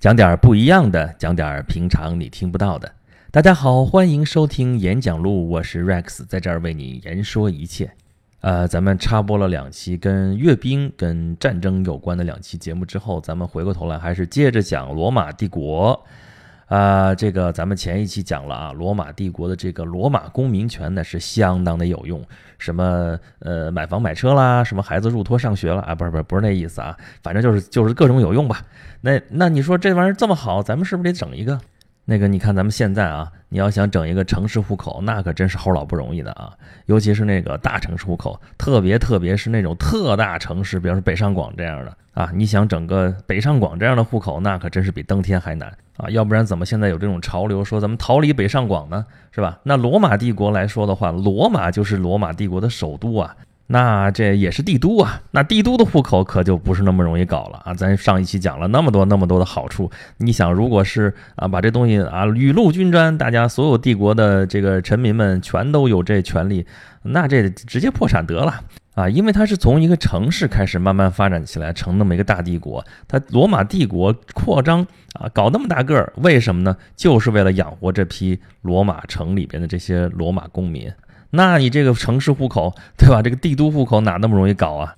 讲点不一样的，讲点平常你听不到的。大家好，欢迎收听演讲录，我是 Rex，在这儿为你言说一切。呃，咱们插播了两期跟阅兵、跟战争有关的两期节目之后，咱们回过头来还是接着讲罗马帝国。啊，这个咱们前一期讲了啊，罗马帝国的这个罗马公民权呢是相当的有用，什么呃买房买车啦，什么孩子入托上学了啊，不是不是不是那意思啊，反正就是就是各种有用吧。那那你说这玩意儿这么好，咱们是不是得整一个？那个你看咱们现在啊，你要想整一个城市户口，那可真是猴老不容易的啊，尤其是那个大城市户口，特别特别是那种特大城市，比方说北上广这样的啊，你想整个北上广这样的户口，那可真是比登天还难。啊，要不然怎么现在有这种潮流说咱们逃离北上广呢？是吧？那罗马帝国来说的话，罗马就是罗马帝国的首都啊，那这也是帝都啊。那帝都的户口可就不是那么容易搞了啊。咱上一期讲了那么多那么多的好处，你想，如果是啊把这东西啊雨露均沾，大家所有帝国的这个臣民们全都有这权利，那这直接破产得了。啊，因为它是从一个城市开始慢慢发展起来，成那么一个大帝国。它罗马帝国扩张啊，搞那么大个儿，为什么呢？就是为了养活这批罗马城里边的这些罗马公民。那你这个城市户口，对吧？这个帝都户口哪那么容易搞啊？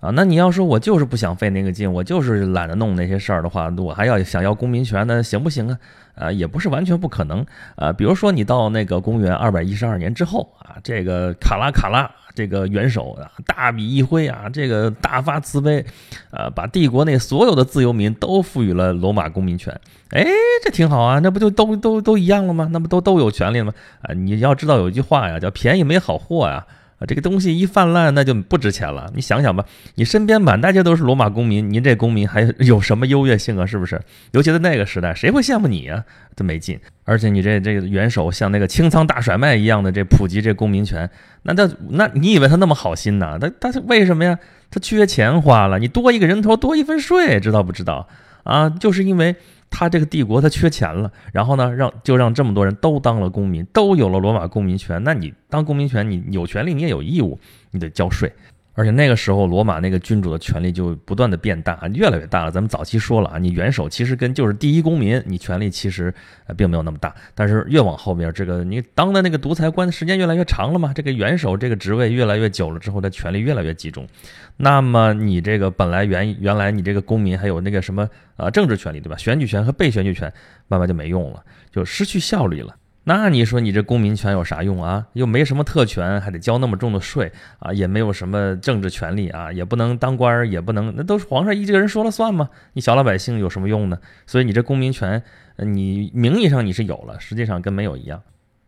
啊，那你要说我就是不想费那个劲，我就是懒得弄那些事儿的话，我还要想要公民权呢，行不行啊？啊，也不是完全不可能啊。比如说你到那个公元二百一十二年之后啊，这个卡拉卡拉。这个元首啊，大笔一挥啊，这个大发慈悲，啊，把帝国内所有的自由民都赋予了罗马公民权。哎，这挺好啊，那不就都都都一样了吗？那不都都有权利了吗？啊，你要知道有一句话呀，叫便宜没好货呀。啊，啊这个东西一泛滥，那就不值钱了。你想想吧，你身边满大街都是罗马公民，您这公民还有什么优越性啊？是不是？尤其在那个时代，谁会羡慕你呀？这没劲。而且你这这个元首像那个清仓大甩卖一样的这普及这公民权，那他那你以为他那么好心呐？他他为什么呀？他缺钱花了，你多一个人头多一份税，知道不知道？啊，就是因为。他这个帝国他缺钱了，然后呢，让就让这么多人都当了公民，都有了罗马公民权。那你当公民权，你有权利，你也有义务，你得交税。而且那个时候，罗马那个君主的权力就不断的变大，越来越大了。咱们早期说了啊，你元首其实跟就是第一公民，你权力其实并没有那么大。但是越往后面，这个你当的那个独裁官的时间越来越长了嘛，这个元首这个职位越来越久了之后，他权力越来越集中。那么你这个本来原原来你这个公民还有那个什么啊政治权利对吧？选举权和被选举权慢慢就没用了，就失去效率了。那你说你这公民权有啥用啊？又没什么特权，还得交那么重的税啊，也没有什么政治权利啊，也不能当官，也不能，那都是皇上一个人说了算吗？你小老百姓有什么用呢？所以你这公民权，你名义上你是有了，实际上跟没有一样。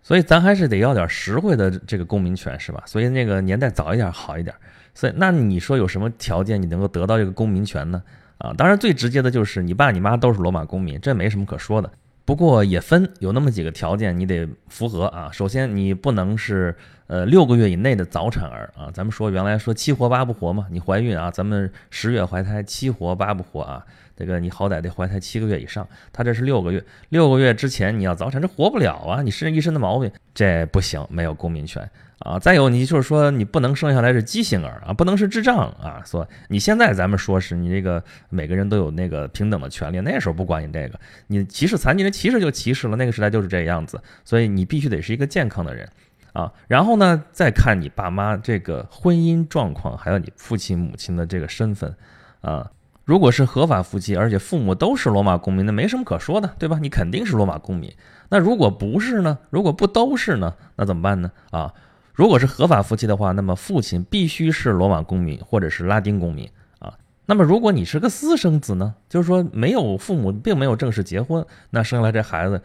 所以咱还是得要点实惠的这个公民权，是吧？所以那个年代早一点好一点。所以那你说有什么条件你能够得到这个公民权呢？啊，当然最直接的就是你爸你妈都是罗马公民，这没什么可说的。不过也分有那么几个条件，你得符合啊。首先，你不能是呃六个月以内的早产儿啊。咱们说原来说七活八不活嘛，你怀孕啊，咱们十月怀胎，七活八不活啊。这个你好歹得怀胎七个月以上，他这是六个月，六个月之前你要早产，这活不了啊，你身上一身的毛病，这不行，没有公民权。啊，再有你就是说你不能生下来是畸形儿啊，不能是智障啊。说你现在咱们说是你这个每个人都有那个平等的权利，那时候不管你这个，你歧视残疾人歧视就歧视了，那个时代就是这样子。所以你必须得是一个健康的人啊。然后呢，再看你爸妈这个婚姻状况，还有你父亲母亲的这个身份啊。如果是合法夫妻，而且父母都是罗马公民，那没什么可说的，对吧？你肯定是罗马公民。那如果不是呢？如果不都是呢？那怎么办呢？啊？如果是合法夫妻的话，那么父亲必须是罗马公民或者是拉丁公民啊。那么如果你是个私生子呢，就是说没有父母，并没有正式结婚，那生下来这孩子。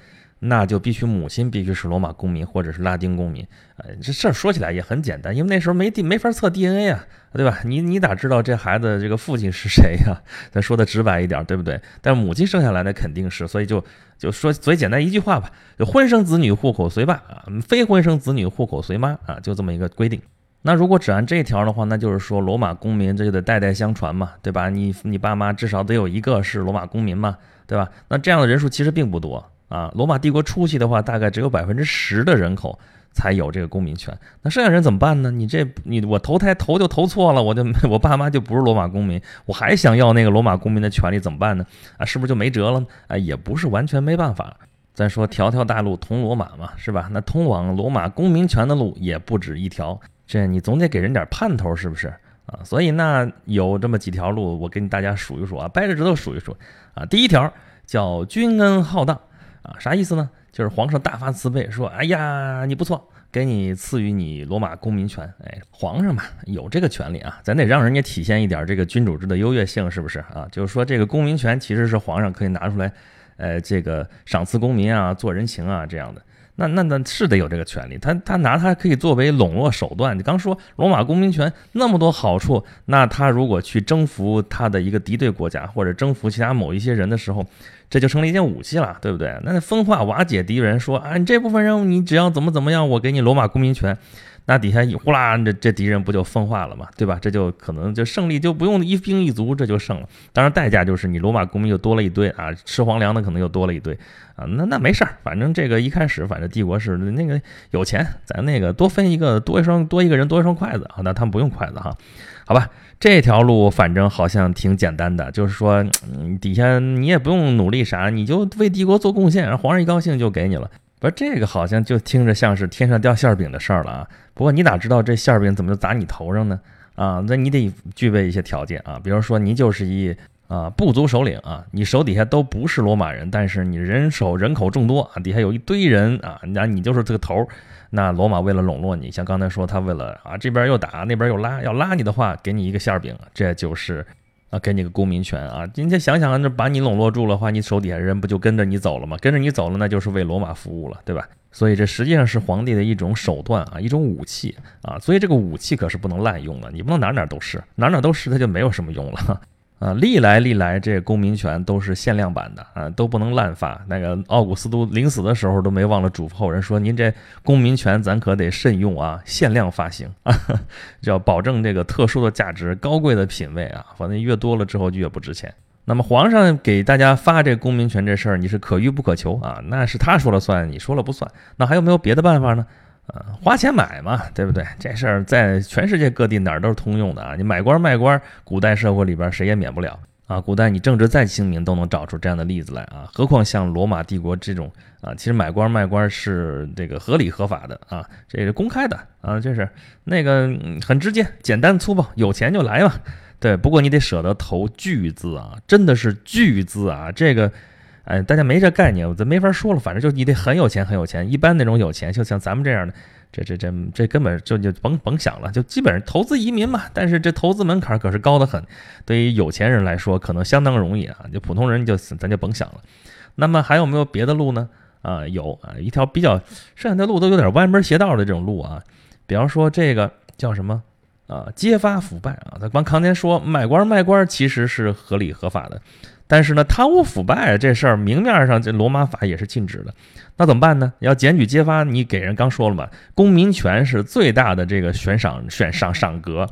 那就必须母亲必须是罗马公民或者是拉丁公民，呃，这事儿说起来也很简单，因为那时候没地没法测 DNA 啊，对吧？你你咋知道这孩子这个父亲是谁呀？咱说的直白一点，对不对？但是母亲生下来那肯定是，所以就就说最简单一句话吧，就婚生子女户口随爸啊，非婚生子女户口随妈啊，就这么一个规定。那如果只按这一条的话，那就是说罗马公民这就得代代相传嘛，对吧？你你爸妈至少得有一个是罗马公民嘛，对吧？那这样的人数其实并不多。啊。罗马帝国初期的话，大概只有百分之十的人口才有这个公民权。那剩下人怎么办呢？你这你我投胎投就投错了，我就 我爸妈就不是罗马公民，我还想要那个罗马公民的权利怎么办呢？啊，是不是就没辙了？啊，也不是完全没办法。咱说条条大路通罗马嘛，是吧？那通往罗马公民权的路也不止一条，这你总得给人点盼头，是不是啊？所以那有这么几条路，我跟大家数一数啊，掰着指头数一数啊。第一条叫君恩浩荡啊，啥意思呢？就是皇上大发慈悲，说哎呀你不错，给你赐予你罗马公民权。哎，皇上嘛有这个权利啊，咱得让人家体现一点这个君主制的优越性，是不是啊？就是说这个公民权其实是皇上可以拿出来。呃，这个赏赐公民啊，做人情啊，这样的，那那那是得有这个权利。他他拿它可以作为笼络手段。你刚说罗马公民权那么多好处，那他如果去征服他的一个敌对国家，或者征服其他某一些人的时候，这就成了一件武器了，对不对？那分化瓦解敌人，说啊，你这部分人你只要怎么怎么样，我给你罗马公民权。那底下一呼啦，这这敌人不就分化了嘛，对吧？这就可能就胜利就不用一兵一卒，这就胜了。当然代价就是你罗马公民又多了一堆啊，吃皇粮的可能又多了一堆啊。那那没事儿，反正这个一开始反正帝国是那个有钱，咱那个多分一个多一双多一个人多一双筷子啊。那他们不用筷子哈，好吧？这条路反正好像挺简单的，就是说底下你也不用努力啥，你就为帝国做贡献，皇上一高兴就给你了。不是这个好像就听着像是天上掉馅饼的事儿了啊！不过你哪知道这馅饼怎么就砸你头上呢？啊，那你得具备一些条件啊，比如说你就是一啊部族首领啊，你手底下都不是罗马人，但是你人手人口众多啊，底下有一堆人啊，那你就是这个头。那罗马为了笼络你，像刚才说他为了啊这边又打那边又拉，要拉你的话，给你一个馅饼，这就是。啊，给你个公民权啊！今天想想，那把你笼络住的话，你手底下人不就跟着你走了吗？跟着你走了，那就是为罗马服务了，对吧？所以这实际上是皇帝的一种手段啊，一种武器啊。所以这个武器可是不能滥用的，你不能哪哪都是，哪哪都是，它就没有什么用了。啊，历来历来，这公民权都是限量版的啊，都不能滥发。那个奥古斯都临死的时候都没忘了嘱咐后人说：“您这公民权咱可得慎用啊，限量发行啊，要保证这个特殊的价值、高贵的品位啊。反正越多了之后就越不值钱。那么皇上给大家发这公民权这事儿，你是可遇不可求啊，那是他说了算，你说了不算。那还有没有别的办法呢？”啊，花钱买嘛，对不对？这事儿在全世界各地哪儿都是通用的啊！你买官卖官，古代社会里边谁也免不了啊！古代你政治再清明，都能找出这样的例子来啊！何况像罗马帝国这种啊，其实买官卖官是这个合理合法的啊，这是公开的啊，就是那个很直接、简单粗暴，有钱就来嘛。对，不过你得舍得投巨资啊，真的是巨资啊，这个。哎，大家没这概念，咱没法说了。反正就你得很有钱，很有钱。一般那种有钱，就像咱们这样的，这这这这根本就就甭甭想了，就基本上投资移民嘛。但是这投资门槛可是高得很，对于有钱人来说，可能相当容易啊。就普通人就咱就甭想了。那么还有没有别的路呢？啊，有啊，一条比较剩下的路都有点歪门邪道的这种路啊。比方说这个叫什么啊？揭发腐败啊！咱光康天说买官卖官其实是合理合法的。但是呢，贪污腐败这事儿，明面上这罗马法也是禁止的，那怎么办呢？要检举揭发，你给人刚说了嘛，公民权是最大的这个悬赏悬赏赏格，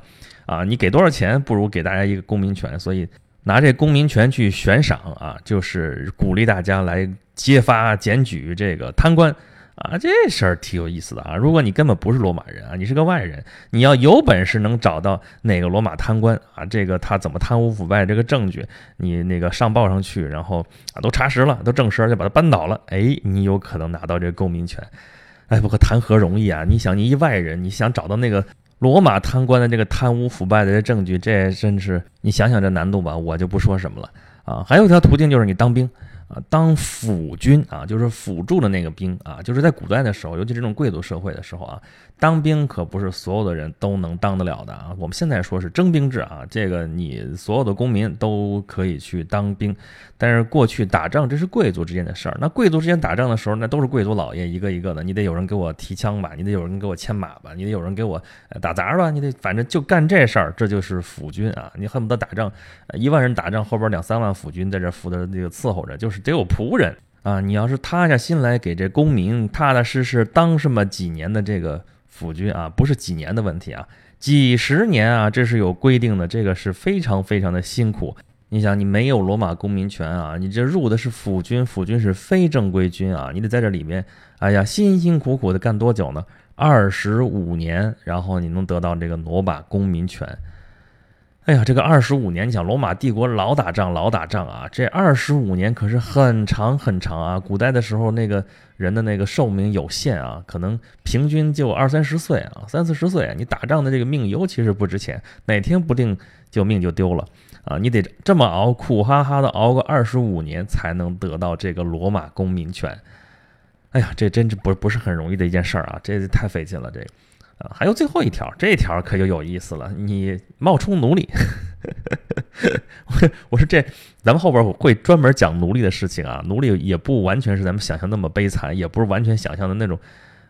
啊，你给多少钱不如给大家一个公民权，所以拿这公民权去悬赏啊，就是鼓励大家来揭发检举这个贪官。啊，这事儿挺有意思的啊！如果你根本不是罗马人啊，你是个外人，你要有本事能找到哪个罗马贪官啊，这个他怎么贪污腐败这个证据，你那个上报上去，然后啊都查实了，都证实，就把他扳倒了，哎，你有可能拿到这个公民权。哎，不过谈何容易啊！你想，你一外人，你想找到那个罗马贪官的这个贪污腐败的这证据，这真是你想想这难度吧，我就不说什么了啊。还有一条途径就是你当兵。啊，当辅军啊，就是辅助的那个兵啊，就是在古代的时候，尤其这种贵族社会的时候啊，当兵可不是所有的人都能当得了的啊。我们现在说是征兵制啊，这个你所有的公民都可以去当兵，但是过去打仗这是贵族之间的事儿。那贵族之间打仗的时候，那都是贵族老爷一个一个的，你得有人给我提枪吧，你得有人给我牵马吧，你得有人给我打杂吧，你得反正就干这事儿，这就是辅军啊。你恨不得打仗，一万人打仗，后边两三万辅军在这负责这个伺候着，就是。得有仆人啊！你要是塌下心来给这公民踏踏实实当这么几年的这个辅军啊，不是几年的问题啊，几十年啊，这是有规定的，这个是非常非常的辛苦。你想，你没有罗马公民权啊，你这入的是府军，府军是非正规军啊，你得在这里面，哎呀，辛辛苦苦的干多久呢？二十五年，然后你能得到这个罗马公民权。哎呀，这个二十五年，你想罗马帝国老打仗，老打仗啊！这二十五年可是很长很长啊！古代的时候，那个人的那个寿命有限啊，可能平均就二三十岁啊，三四十岁。你打仗的这个命尤其是不值钱，哪天不定就命就丢了啊！你得这么熬，苦哈哈的熬个二十五年，才能得到这个罗马公民权。哎呀，这真是不不是很容易的一件事儿啊！这太费劲了，这个。还有最后一条，这条可就有意思了。你冒充奴隶，我我说这，咱们后边会专门讲奴隶的事情啊。奴隶也不完全是咱们想象那么悲惨，也不是完全想象的那种。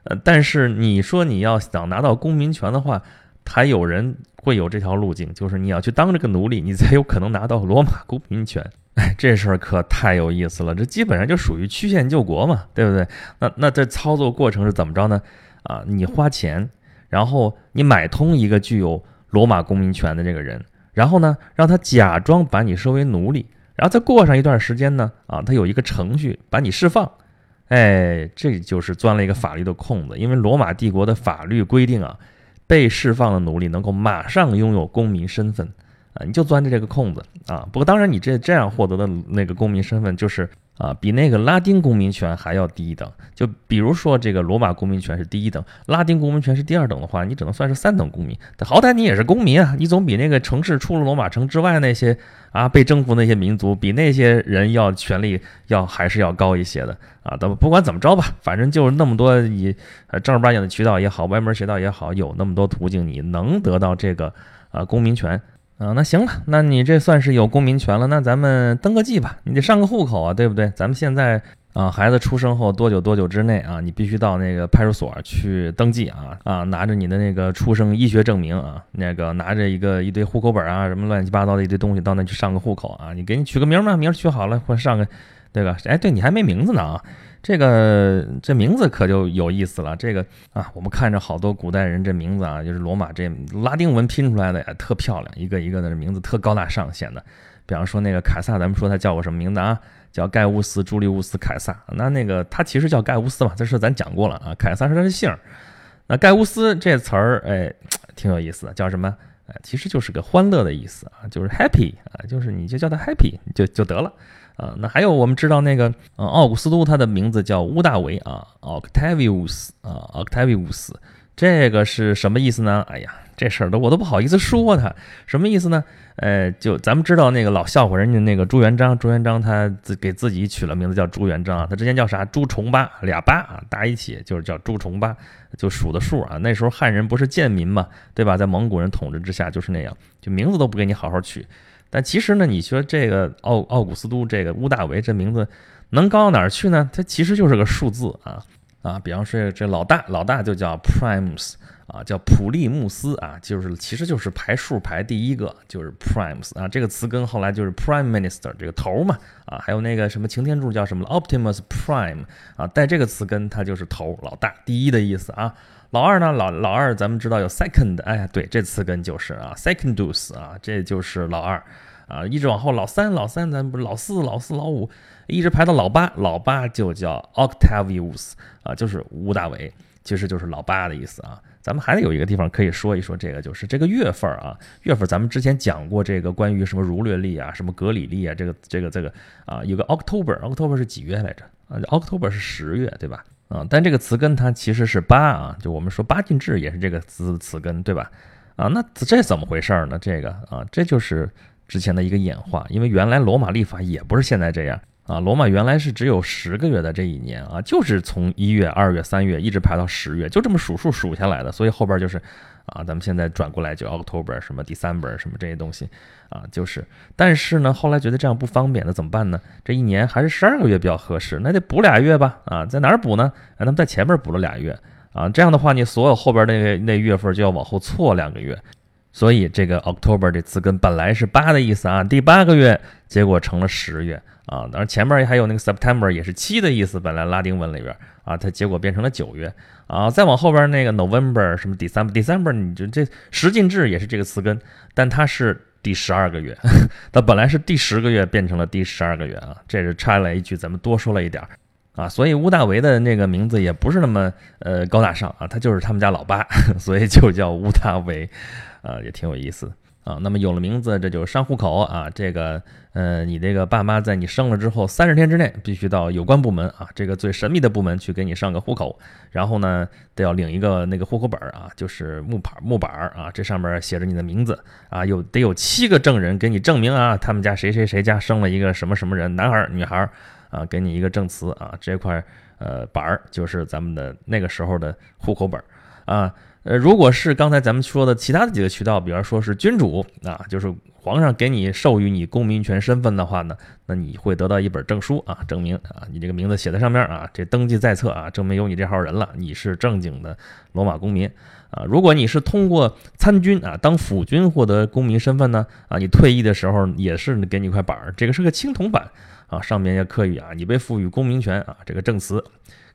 呃，但是你说你要想拿到公民权的话，还有人会有这条路径，就是你要去当这个奴隶，你才有可能拿到罗马公民权。哎，这事儿可太有意思了，这基本上就属于曲线救国嘛，对不对？那那这操作过程是怎么着呢？啊，你花钱。然后你买通一个具有罗马公民权的这个人，然后呢，让他假装把你收为奴隶，然后再过上一段时间呢，啊，他有一个程序把你释放，哎，这就是钻了一个法律的空子，因为罗马帝国的法律规定啊，被释放的奴隶能够马上拥有公民身份，啊，你就钻着这个空子啊。不过当然，你这这样获得的那个公民身份就是。啊，比那个拉丁公民权还要低一等。就比如说，这个罗马公民权是第一等，拉丁公民权是第二等的话，你只能算是三等公民。好歹你也是公民啊，你总比那个城市除了罗马城之外那些啊被征服那些民族，比那些人要权力要还是要高一些的啊。不不管怎么着吧，反正就是那么多你呃正儿八经的渠道也好，歪门邪道也好，有那么多途径，你能得到这个啊公民权。啊，那行了，那你这算是有公民权了。那咱们登个记吧，你得上个户口啊，对不对？咱们现在啊，孩子出生后多久多久之内啊，你必须到那个派出所去登记啊啊，拿着你的那个出生医学证明啊，那个拿着一个一堆户口本啊，什么乱七八糟的一堆东西到那去上个户口啊。你给你取个名嘛，名取好了，或上个，对吧？哎，对你还没名字呢啊。这个这名字可就有意思了。这个啊，我们看着好多古代人这名字啊，就是罗马这拉丁文拼出来的呀，特漂亮，一个一个的名字特高大上显得。比方说那个凯撒，咱们说他叫个什么名字啊？叫盖乌斯·朱利乌斯·凯撒。那那个他其实叫盖乌斯嘛，这事咱讲过了啊。凯撒是他的姓。那盖乌斯这词儿，哎，挺有意思的，叫什么？哎，其实就是个欢乐的意思啊，就是 happy 啊，就是你就叫他 happy 就就得了。啊，那还有我们知道那个，呃，奥古斯都，他的名字叫乌大维啊，Octavius 啊，Octavius，这个是什么意思呢？哎呀，这事儿都我都不好意思说他什么意思呢？呃，就咱们知道那个老笑话人家那个朱元璋，朱元璋他自给自己取了名字叫朱元璋啊，他之前叫啥？朱重八，俩八啊，搭一起就是叫朱重八，就数的数啊。那时候汉人不是贱民嘛，对吧？在蒙古人统治之下就是那样，就名字都不给你好好取。但其实呢，你说这个奥奥古斯都这个乌大维这名字能高到哪儿去呢？它其实就是个数字啊啊！比方说这老大老大就叫 Primes 啊，叫普利穆斯啊，就是其实就是排数排第一个就是 Primes 啊。这个词根后来就是 Prime Minister 这个头嘛啊，还有那个什么擎天柱叫什么 Optimus Prime 啊，带这个词根它就是头老大第一的意思啊。老二呢？老老二，咱们知道有 second，哎，对，这词根就是啊，secondus 啊，这就是老二啊，一直往后老三，老三，咱不是老四，老四，老五，一直排到老八，老八就叫 Octavius 啊，就是吴大维，其实就是老八的意思啊。咱们还得有一个地方可以说一说，这个就是这个月份啊，月份咱们之前讲过这个关于什么儒略历啊，什么格里历啊，这个这个这个啊，有个 October，October 是几月来着？啊，October 是十月，对吧？啊，但这个词根它其实是八啊，就我们说八进制也是这个词词根，对吧？啊，那这怎么回事呢？这个啊，这就是之前的一个演化，因为原来罗马历法也不是现在这样啊，罗马原来是只有十个月的这一年啊，就是从一月、二月、三月一直排到十月，就这么数数数下来的，所以后边就是。啊，咱们现在转过来就 October 什么 December 什么这些东西啊，就是，但是呢，后来觉得这样不方便，那怎么办呢？这一年还是十二个月比较合适，那得补俩月吧？啊，在哪儿补呢？啊，他们在前面补了俩月啊，这样的话，你所有后边那个那月份就要往后错两个月，所以这个 October 这词根本来是八的意思啊，第八个月结果成了十月啊，当然前面还有那个 September 也是七的意思，本来拉丁文里边。啊，它结果变成了九月。啊，再往后边那个 November 什么 December December，你就这十进制也是这个词根，但它是第十二个月，它本来是第十个月变成了第十二个月啊，这是插了一句，咱们多说了一点儿。啊，所以乌大维的那个名字也不是那么呃高大上啊，他就是他们家老八，所以就叫乌大维，啊，也挺有意思。啊，那么有了名字，这就上户口啊。这个，呃，你这个爸妈在你生了之后三十天之内，必须到有关部门啊，这个最神秘的部门去给你上个户口。然后呢，得要领一个那个户口本啊，就是木牌木板啊，这上面写着你的名字啊，有得有七个证人给你证明啊，他们家谁谁谁家生了一个什么什么人，男孩女孩啊，给你一个证词啊，这块呃板儿就是咱们的那个时候的户口本啊。呃，如果是刚才咱们说的其他的几个渠道，比方说是君主啊，就是皇上给你授予你公民权身份的话呢，那你会得到一本证书啊，证明啊你这个名字写在上面啊，这登记在册啊，证明有你这号人了，你是正经的罗马公民啊。如果你是通过参军啊当辅军获得公民身份呢，啊，你退役的时候也是给你一块板儿，这个是个青铜板啊，上面要刻有啊你被赋予公民权啊这个证词，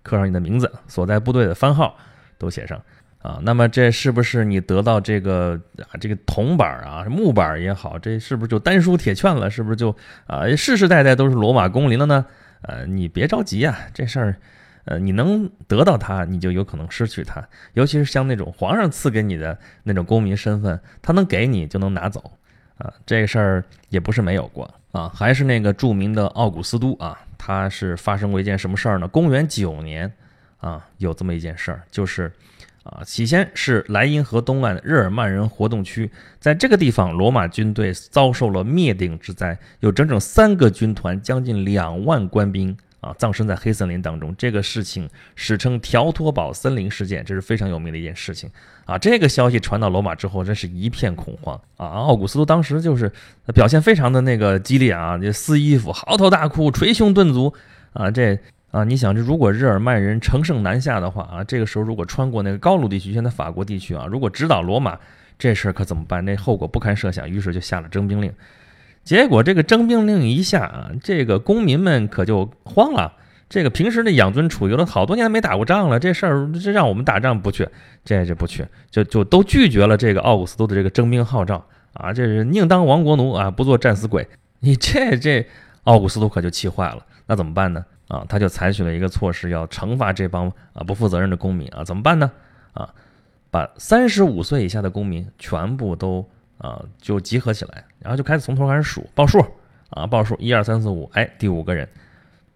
刻上你的名字，所在部队的番号都写上。啊，那么这是不是你得到这个啊这个铜板啊木板也好，这是不是就丹书铁券了？是不是就啊世世代代都是罗马公民了呢？呃，你别着急啊，这事儿，呃，你能得到它，你就有可能失去它。尤其是像那种皇上赐给你的那种公民身份，他能给你就能拿走啊，这事儿也不是没有过啊。还是那个著名的奥古斯都啊，他是发生过一件什么事儿呢？公元九年啊，有这么一件事儿，就是。啊，起先是莱茵河东岸日耳曼人活动区，在这个地方，罗马军队遭受了灭顶之灾，有整整三个军团，将近两万官兵啊，葬身在黑森林当中。这个事情史称“条托堡森林事件”，这是非常有名的一件事情啊。这个消息传到罗马之后，真是一片恐慌啊。奥古斯都当时就是表现非常的那个激烈啊，就撕衣服、嚎啕大哭、捶胸顿足啊，这。啊，你想这如果日耳曼人乘胜南下的话啊，这个时候如果穿过那个高卢地区，现在法国地区啊，如果直捣罗马，这事儿可怎么办？那后果不堪设想。于是就下了征兵令。结果这个征兵令一下啊，这个公民们可就慌了。这个平时那养尊处优了好多年没打过仗了，这事儿这让我们打仗不去，这这不去，就就都拒绝了这个奥古斯都的这个征兵号召啊，这是宁当亡国奴啊，不做战死鬼。你这这奥古斯都可就气坏了，那怎么办呢？啊，他就采取了一个措施，要惩罚这帮啊不负责任的公民啊，怎么办呢？啊，把三十五岁以下的公民全部都啊就集合起来，然后就开始从头开始数报数啊，报数一二三四五，哎，第五个人，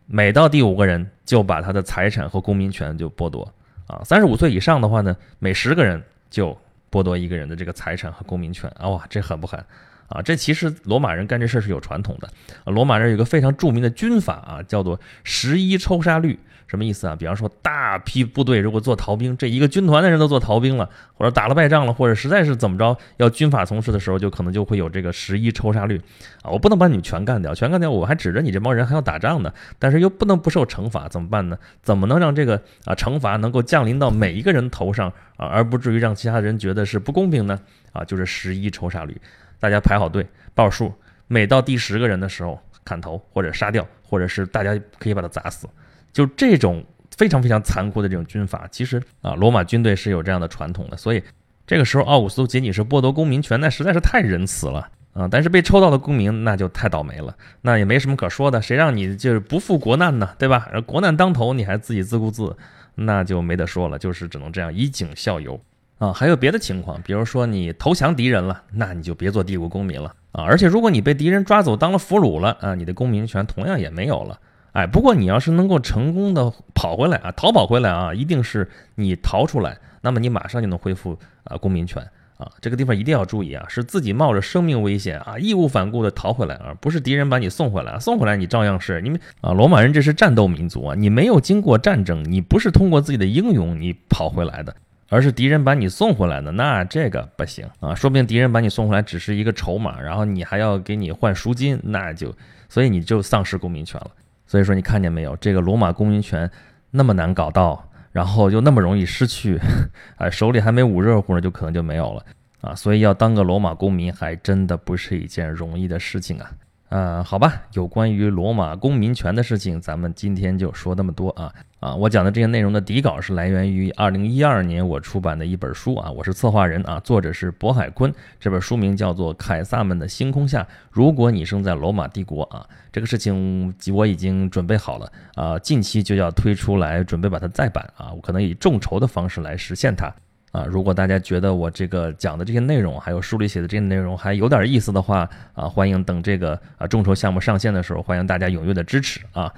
每到第五个人就把他的财产和公民权就剥夺啊，三十五岁以上的话呢，每十个人就剥夺一个人的这个财产和公民权啊，哇，这狠不狠？啊，这其实罗马人干这事儿是有传统的。罗马人有个非常著名的军法啊，叫做十一抽杀律。什么意思啊？比方说，大批部队如果做逃兵，这一个军团的人都做逃兵了，或者打了败仗了，或者实在是怎么着要军法从事的时候，就可能就会有这个十一抽杀律啊。我不能把你们全干掉，全干掉我还指着你这帮人还要打仗呢，但是又不能不受惩罚，怎么办呢？怎么能让这个啊惩罚能够降临到每一个人头上啊，而不至于让其他人觉得是不公平呢？啊，就是十一抽杀律。大家排好队报数，每到第十个人的时候砍头或者杀掉，或者是大家可以把他砸死。就这种非常非常残酷的这种军法，其实啊，罗马军队是有这样的传统的。所以这个时候，奥古斯都仅仅是剥夺公民权，那实在是太仁慈了啊！但是被抽到的公民那就太倒霉了，那也没什么可说的。谁让你就是不负国难呢？对吧？国难当头，你还自己自顾自，那就没得说了，就是只能这样以儆效尤。啊，还有别的情况，比如说你投降敌人了，那你就别做帝国公民了啊！而且如果你被敌人抓走当了俘虏了啊，你的公民权同样也没有了。哎，不过你要是能够成功的跑回来啊，逃跑回来啊，一定是你逃出来，那么你马上就能恢复啊公民权啊。这个地方一定要注意啊，是自己冒着生命危险啊，义无反顾的逃回来啊，不是敌人把你送回来，送回来你照样是，因为啊，罗马人这是战斗民族啊，你没有经过战争，你不是通过自己的英勇你跑回来的。而是敌人把你送回来的，那这个不行啊！说不定敌人把你送回来只是一个筹码，然后你还要给你换赎金，那就所以你就丧失公民权了。所以说你看见没有，这个罗马公民权那么难搞到，然后又那么容易失去，哎，手里还没捂热乎呢，就可能就没有了啊！所以要当个罗马公民还真的不是一件容易的事情啊！呃，好吧，有关于罗马公民权的事情，咱们今天就说那么多啊啊！我讲的这些内容的底稿是来源于二零一二年我出版的一本书啊，我是策划人啊，作者是渤海坤，这本书名叫做《凯撒们的星空下》，如果你生在罗马帝国啊，这个事情我已经准备好了啊，近期就要推出来，准备把它再版啊，我可能以众筹的方式来实现它。啊，如果大家觉得我这个讲的这些内容，还有书里写的这些内容还有点意思的话，啊，欢迎等这个啊众筹项目上线的时候，欢迎大家踊跃的支持啊。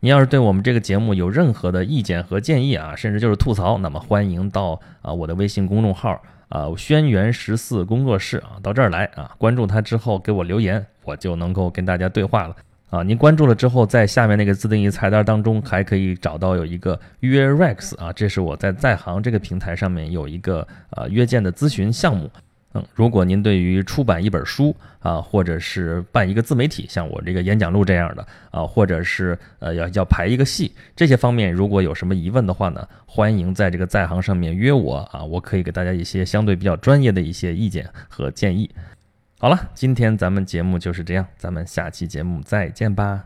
您要是对我们这个节目有任何的意见和建议啊，甚至就是吐槽，那么欢迎到啊我的微信公众号啊轩辕十四工作室啊到这儿来啊，关注他之后给我留言，我就能够跟大家对话了。啊，您关注了之后，在下面那个自定义菜单当中，还可以找到有一个约 Rex 啊，这是我在在行这个平台上面有一个呃约见的咨询项目。嗯，如果您对于出版一本书啊，或者是办一个自媒体，像我这个演讲录这样的啊，或者是呃要要排一个戏这些方面，如果有什么疑问的话呢，欢迎在这个在行上面约我啊，我可以给大家一些相对比较专业的一些意见和建议。好了，今天咱们节目就是这样，咱们下期节目再见吧。